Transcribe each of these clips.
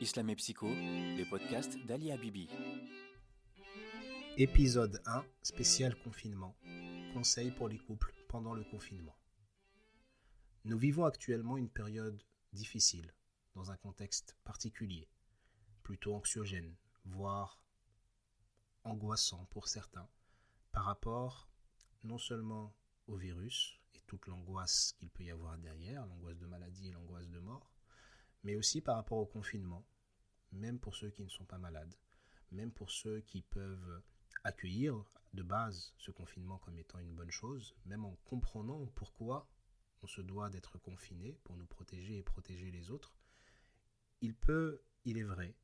Islam et Psycho, les podcasts d'Ali Habibi. Épisode 1, spécial confinement. Conseils pour les couples pendant le confinement. Nous vivons actuellement une période difficile, dans un contexte particulier, plutôt anxiogène, voire angoissant pour certains, par rapport non seulement au virus et toute l'angoisse qu'il peut y avoir derrière, l'angoisse de maladie et l'angoisse de mort, mais aussi par rapport au confinement, même pour ceux qui ne sont pas malades, même pour ceux qui peuvent accueillir de base ce confinement comme étant une bonne chose, même en comprenant pourquoi on se doit d'être confiné pour nous protéger et protéger les autres, il peut, il est vrai,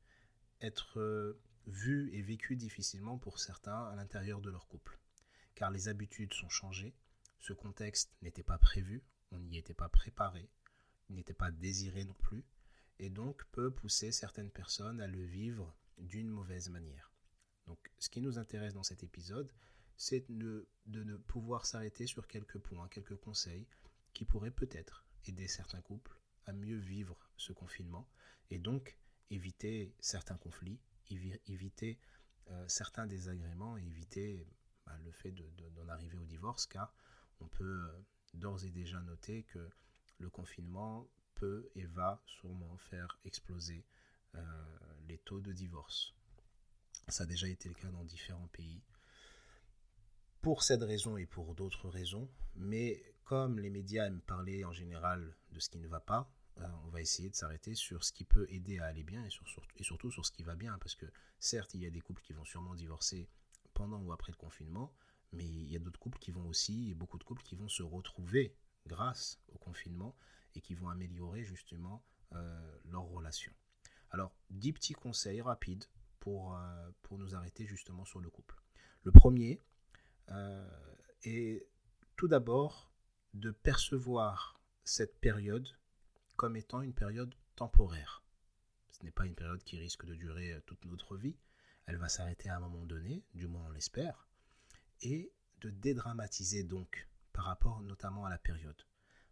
être vu et vécu difficilement pour certains à l'intérieur de leur couple. Car les habitudes sont changées, ce contexte n'était pas prévu, on n'y était pas préparé, il n'était pas désiré non plus, et donc peut pousser certaines personnes à le vivre d'une mauvaise manière. Donc ce qui nous intéresse dans cet épisode, c'est de, ne pouvoir s'arrêter sur quelques points, quelques conseils qui pourraient peut-être aider certains couples à mieux vivre ce confinement et donc éviter certains conflits, éviter euh, certains désagréments éviter bah, le fait d'en arriver au divorce car on peut euh, d'ores et déjà noter que le confinement peut et va sûrement faire exploser euh, les taux de divorce. Ça a déjà été le cas dans différents pays. Pour cette raison et pour d'autres raisons, mais comme les médias aiment parler en général de ce qui ne va pas, euh, on va essayer de s'arrêter sur ce qui peut aider à aller bien et, et surtout sur ce qui va bien. Parce que certes, il y a des couples qui vont sûrement divorcer pendant ou après le confinement, mais il y a d'autres couples qui vont aussi, et beaucoup de couples qui vont se retrouver grâce au confinement et qui vont améliorer justement euh, leur relation. Alors, dix petits conseils rapides pour, euh, pour nous arrêter justement sur le couple. Le premier euh, est tout d'abord de percevoir cette période comme étant une période temporaire. Ce n'est pas une période qui risque de durer toute notre vie. Elle va s'arrêter à un moment donné, du moins on l'espère, et de dédramatiser donc par rapport notamment à la période.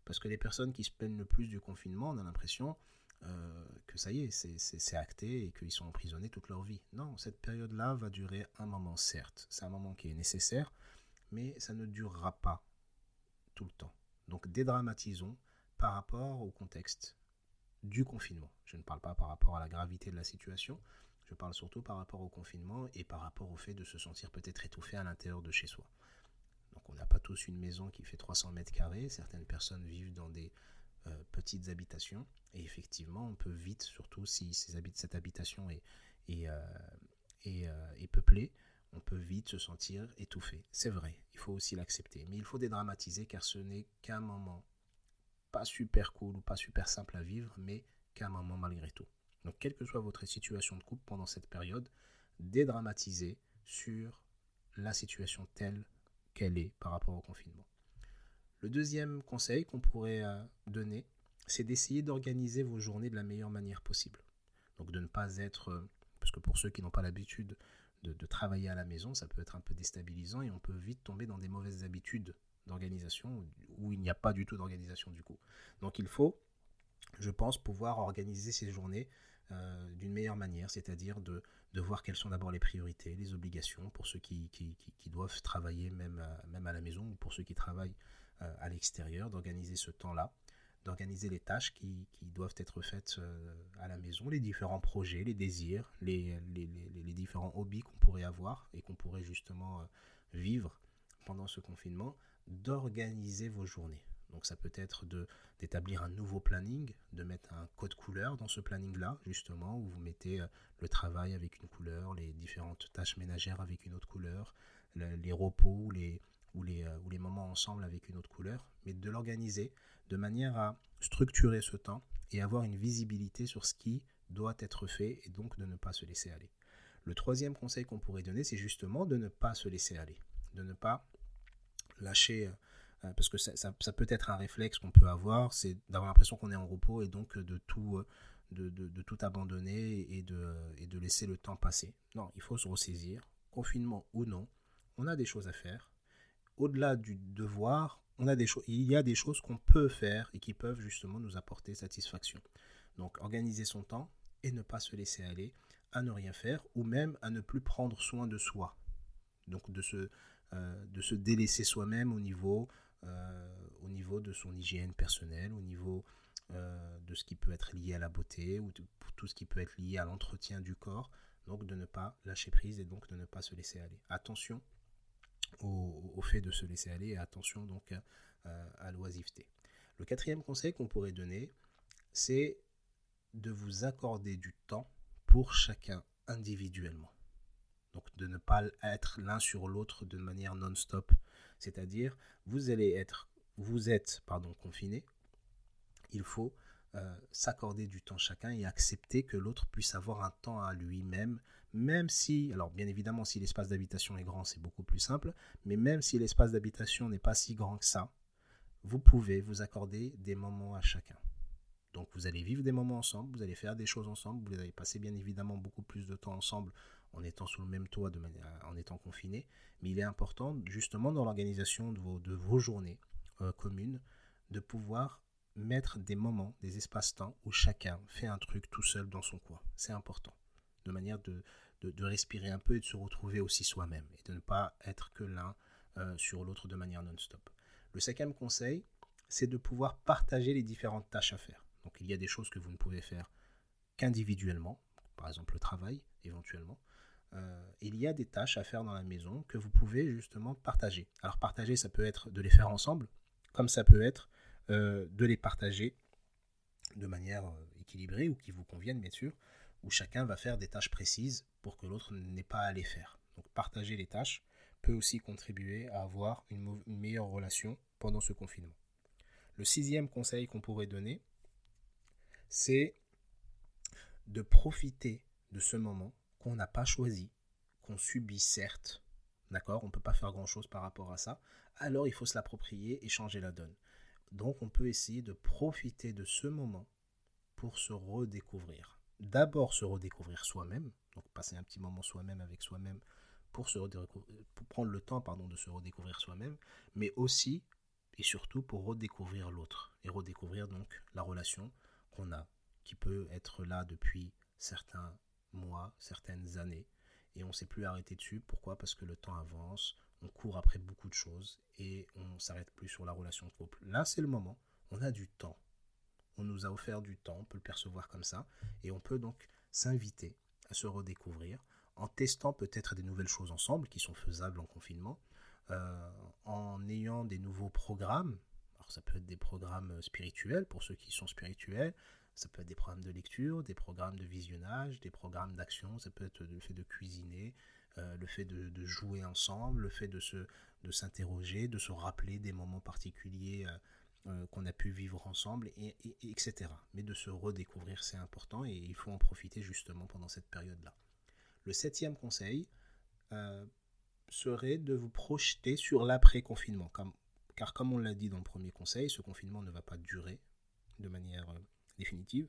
Parce que les personnes qui se plaignent le plus du confinement, on a l'impression euh, que ça y est, c'est acté et qu'ils sont emprisonnés toute leur vie. Non, cette période-là va durer un moment, certes. C'est un moment qui est nécessaire, mais ça ne durera pas tout le temps. Donc dédramatisons par rapport au contexte du confinement. Je ne parle pas par rapport à la gravité de la situation, je parle surtout par rapport au confinement et par rapport au fait de se sentir peut-être étouffé à l'intérieur de chez soi. Donc on n'a pas tous une maison qui fait 300 mètres carrés, certaines personnes vivent dans des euh, petites habitations et effectivement on peut vite, surtout si cette habitation euh, euh, est, peuplée, on peut vite se sentir étouffé. C'est vrai, il faut aussi l'accepter, mais il faut dédramatiser car ce n'est qu'un moment pas super cool ou pas super simple à vivre, mais qu'un moment malgré tout. Donc quelle que soit votre situation de couple pendant cette période, dédramatisez sur la situation telle qu'elle est par rapport au confinement. Le deuxième conseil qu'on pourrait euh, donner, c'est d'essayer d'organiser vos journées de la meilleure manière possible. Donc de ne pas être, euh, parce que pour ceux qui n'ont pas l'habitude de, travailler à la maison, ça peut être un peu déstabilisant et on peut vite tomber dans des mauvaises habitudes d'organisation où il n'y a pas du tout d'organisation du coup. Donc il faut, je pense, pouvoir organiser ces journées euh, d'une meilleure manière, c'est-à-dire de, de, voir quelles sont d'abord les priorités, les obligations pour ceux qui, doivent travailler même à, même à la maison ou pour ceux qui travaillent euh, à l'extérieur, d'organiser ce temps-là, d'organiser les tâches qui, doivent être faites euh, à la maison, les différents projets, les désirs, les différents hobbies qu'on pourrait avoir et qu'on pourrait justement vivre pendant ce confinement, d'organiser vos journées. Donc ça peut être d'établir un nouveau planning, de mettre un code couleur dans ce planning-là, justement, où vous mettez euh, le travail avec une couleur, les différentes tâches ménagères avec une autre couleur, les repos ou les, ou, les, euh, ou les moments ensemble avec une autre couleur, mais de l'organiser de manière à structurer ce temps et avoir une visibilité sur ce qui doit être fait et donc de ne pas se laisser aller. Le troisième conseil qu'on pourrait donner, c'est justement de ne pas se laisser aller, de ne pas lâcher euh, parce que ça, peut être un réflexe qu'on peut avoir, c'est d'avoir l'impression qu'on est en repos et donc de tout, euh, de, tout abandonner et de, laisser le temps passer. Non, il faut se ressaisir, confinement ou non, on a des choses à faire. Au-delà du devoir, il y a des choses qu'on peut faire et qui peuvent justement nous apporter satisfaction. Donc organiser son temps et ne pas se laisser aller à ne rien faire ou même à ne plus prendre soin de soi. Donc de se, euh, délaisser soi-même au niveau, euh, au niveau de son hygiène personnelle, au niveau euh, de ce qui peut être lié à la beauté ou tout ce qui peut être lié à l'entretien du corps. Donc de ne pas lâcher prise et donc de ne pas se laisser aller. Attention au, au fait de se laisser aller et attention donc à l'oisiveté. Le quatrième conseil qu'on pourrait donner, c'est de vous accorder du temps pour chacun individuellement. Donc de ne pas être l'un sur l'autre de manière non-stop. C'est-à-dire, vous allez être, vous êtes, pardon, confiné. Il faut euh, s'accorder du temps chacun et accepter que l'autre puisse avoir un temps à lui-même, même si, alors bien évidemment, si l'espace d'habitation est grand, c'est beaucoup plus simple, mais même si l'espace d'habitation n'est pas si grand que ça, vous pouvez vous accorder des moments à chacun. Donc vous allez vivre des moments ensemble, vous allez faire des choses ensemble, vous allez passer bien évidemment beaucoup plus de temps ensemble en étant sous le même toit, manière, en étant confiné. Mais il est important justement dans l'organisation de vos, journées euh, communes de pouvoir mettre des moments, des espaces-temps où chacun fait un truc tout seul dans son coin. C'est important. De manière de, de, respirer un peu et de se retrouver aussi soi-même et de ne pas être que l'un euh, sur l'autre de manière non-stop. Le cinquième conseil, c'est de pouvoir partager les différentes tâches à faire. Donc il y a des choses que vous ne pouvez faire qu'individuellement, par exemple le travail éventuellement. Euh, il y a des tâches à faire dans la maison que vous pouvez justement partager. Alors partager, ça peut être de les faire ensemble, comme ça peut être euh, de les partager de manière euh, équilibrée ou qui vous conviennent bien sûr, où chacun va faire des tâches précises pour que l'autre n'ait pas à les faire. Donc partager les tâches peut aussi contribuer à avoir une meilleure relation pendant ce confinement. Le sixième conseil qu'on pourrait donner, c'est de profiter de ce moment qu'on n'a pas choisi, qu'on subit certes, d'accord On ne peut pas faire grand-chose par rapport à ça, alors il faut se l'approprier et changer la donne. Donc on peut essayer de profiter de ce moment pour se redécouvrir. D'abord se redécouvrir soi-même, donc passer un petit moment soi-même avec soi-même pour, se pour prendre le temps pardon, de se redécouvrir soi-même, mais aussi et surtout pour redécouvrir l'autre et redécouvrir donc la relation qu'on a, qui peut être là depuis certains mois, certaines années, et on ne s'est plus arrêté dessus. Pourquoi? Parce que le temps avance, on court après beaucoup de choses et on s'arrête plus sur la relation de couple. Là, c'est le moment, on a du temps. On nous a offert du temps, on peut le percevoir comme ça, et on peut donc s'inviter à se redécouvrir en testant peut-être des nouvelles choses ensemble qui sont faisables en confinement, euh, en ayant des nouveaux programmes ça peut être des programmes spirituels pour ceux qui sont spirituels, ça peut être des programmes de lecture, des programmes de visionnage, des programmes d'action, ça peut être le fait de cuisiner, euh, le fait de, jouer ensemble, le fait de se de s'interroger, de se rappeler des moments particuliers euh, euh, qu'on a pu vivre ensemble, et, etc. Mais de se redécouvrir, c'est important et il faut en profiter justement pendant cette période-là. Le septième conseil serait de vous projeter sur l'après-confinement. Car comme on l'a dit dans le premier conseil, ce confinement ne va pas durer de manière euh, définitive.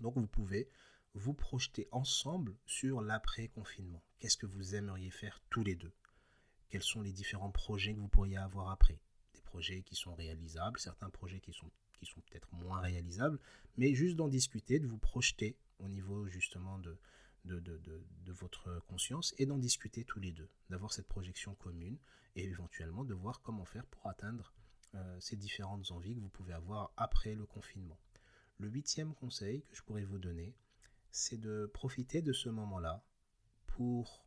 Donc vous pouvez vous projeter ensemble sur l'après-confinement. Qu'est-ce que vous aimeriez faire tous les deux? Quels sont les différents projets que vous pourriez avoir après? Des projets qui sont réalisables, certains projets qui sont, qui sont peut-être moins réalisables, mais juste d'en discuter, de vous projeter au niveau justement de, de, votre conscience et d'en discuter tous les deux, d'avoir cette projection commune et éventuellement de voir comment faire pour atteindre euh, ces différentes envies que vous pouvez avoir après le confinement. Le huitième conseil que je pourrais vous donner, c'est de profiter de ce moment-là pour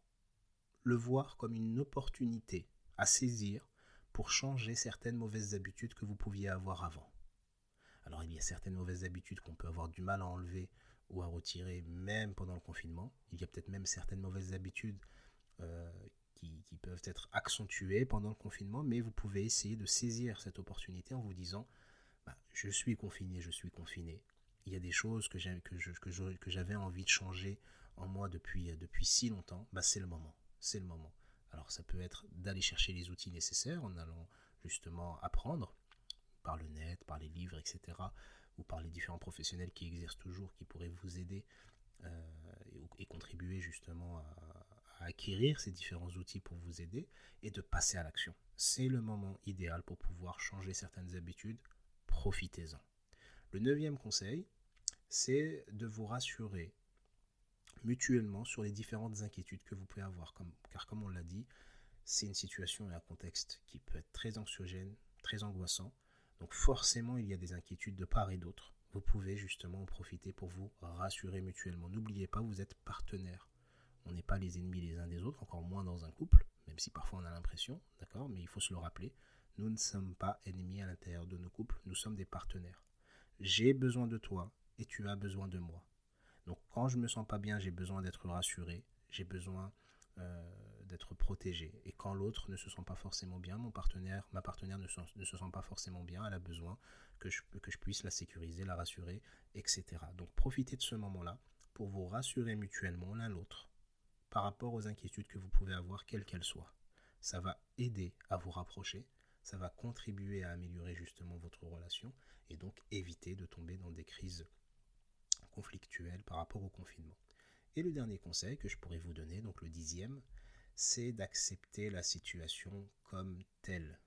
le voir comme une opportunité à saisir pour changer certaines mauvaises habitudes que vous pouviez avoir avant. Alors il y a certaines mauvaises habitudes qu'on peut avoir du mal à enlever ou à retirer même pendant le confinement. Il y a peut-être même certaines mauvaises habitudes euh, qui, peuvent être accentuées pendant le confinement, mais vous pouvez essayer de saisir cette opportunité en vous disant bah, je suis confiné, je suis confiné. Il y a des choses que j'avais que que envie de changer en moi depuis, depuis si longtemps. Bah, c'est le moment. C'est le moment. Alors ça peut être d'aller chercher les outils nécessaires en allant justement apprendre par le net, par les livres, etc ou par les différents professionnels qui exercent toujours, qui pourraient vous aider euh, et, contribuer justement à, acquérir ces différents outils pour vous aider et de passer à l'action. C'est le moment idéal pour pouvoir changer certaines habitudes. Profitez-en. Le neuvième conseil, c'est de vous rassurer mutuellement sur les différentes inquiétudes que vous pouvez avoir. car comme on l'a dit, c'est une situation et un contexte qui peut être très anxiogène, très angoissant. Donc forcément, il y a des inquiétudes de part et d'autre. Vous pouvez justement en profiter pour vous rassurer mutuellement. N'oubliez pas, vous êtes partenaires. On n'est pas les ennemis les uns des autres, encore moins dans un couple, même si parfois on a l'impression, d'accord Mais il faut se le rappeler, nous ne sommes pas ennemis à l'intérieur de nos couples, nous sommes des partenaires. J'ai besoin de toi et tu as besoin de moi. Donc quand je me sens pas bien, j'ai besoin d'être rassuré, j'ai besoin euh, d'être protégé. Et quand l'autre ne se sent pas forcément bien, mon partenaire, ma partenaire ne se, ne se sent pas forcément bien, elle a besoin que je, que je puisse la sécuriser, la rassurer, etc. Donc profitez de ce moment-là pour vous rassurer mutuellement l'un l'autre par rapport aux inquiétudes que vous pouvez avoir, quelles qu'elles soient. Ça va aider à vous rapprocher, ça va contribuer à améliorer justement votre relation et donc éviter de tomber dans des crises conflictuelles par rapport au confinement. Et le dernier conseil que je pourrais vous donner, donc le dixième, c'est d'accepter la situation comme telle.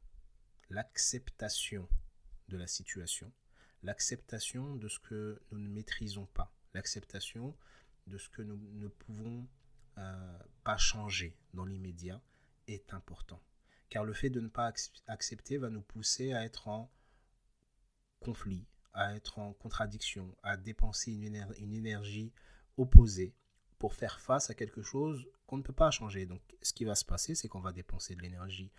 L'acceptation de la situation, l'acceptation de ce que nous ne maîtrisons pas, l'acceptation de ce que nous ne pouvons euh, pas changer dans l'immédiat est important. Car le fait de ne pas accepter va nous pousser à être en conflit, à être en contradiction, à dépenser une, une énergie opposée pour faire face à quelque chose qu'on ne peut pas changer. Donc ce qui va se passer, c'est qu'on va dépenser de l'énergie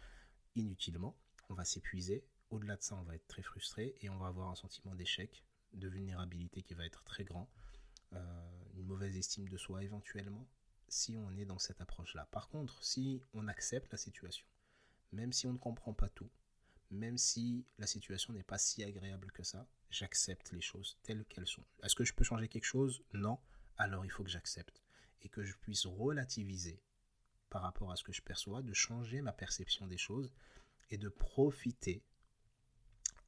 inutilement, on va s'épuiser, au-delà de ça, on va être très frustré et on va avoir un sentiment d'échec, de vulnérabilité qui va être très grand, euh, une mauvaise estime de soi éventuellement, si on est dans cette approche-là. Par contre, si on accepte la situation, même si on ne comprend pas tout, même si la situation n'est pas si agréable que ça, j'accepte les choses telles qu'elles sont. Est-ce que je peux changer quelque chose? Non. Alors il faut que j'accepte et que je puisse relativiser par rapport à ce que je perçois, de changer ma perception des choses et de profiter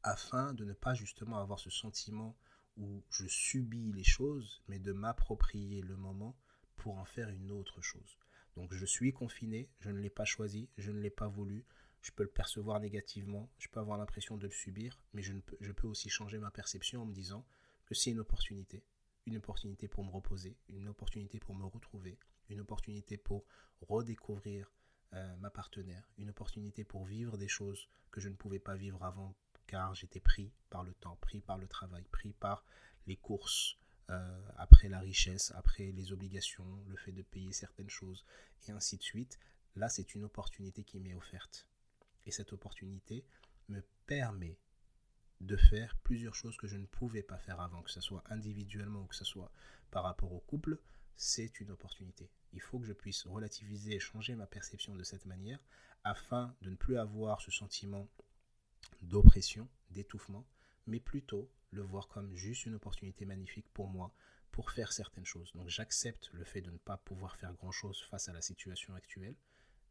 afin de ne pas justement avoir ce sentiment où je subis les choses, mais de m'approprier le moment pour en faire une autre chose. Donc je suis confiné, je ne l'ai pas choisi, je ne l'ai pas voulu, je peux le percevoir négativement, je peux avoir l'impression de le subir, mais je, peux, aussi changer ma perception en me disant que c'est une opportunité, une opportunité pour me reposer, une opportunité pour me retrouver, une opportunité pour redécouvrir euh, ma partenaire, une opportunité pour vivre des choses que je ne pouvais pas vivre avant car j'étais pris par le temps, pris par le travail, pris par les courses, euh, après la richesse, après les obligations, le fait de payer certaines choses, et ainsi de suite. Là, c'est une opportunité qui m'est offerte. Et cette opportunité me permet de faire plusieurs choses que je ne pouvais pas faire avant, que ce soit individuellement ou que ce soit par rapport au couple, c'est une opportunité. Il faut que je puisse relativiser et changer ma perception de cette manière afin de ne plus avoir ce sentiment d'oppression, d'étouffement, mais plutôt le voir comme juste une opportunité magnifique pour moi pour faire certaines choses. Donc j'accepte le fait de ne pas pouvoir faire grand-chose face à la situation actuelle,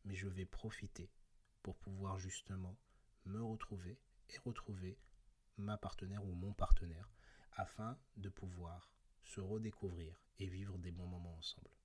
mais je vais profiter pour pouvoir justement me retrouver et retrouver ma partenaire ou mon partenaire afin de pouvoir se redécouvrir et vivre des bons moments ensemble.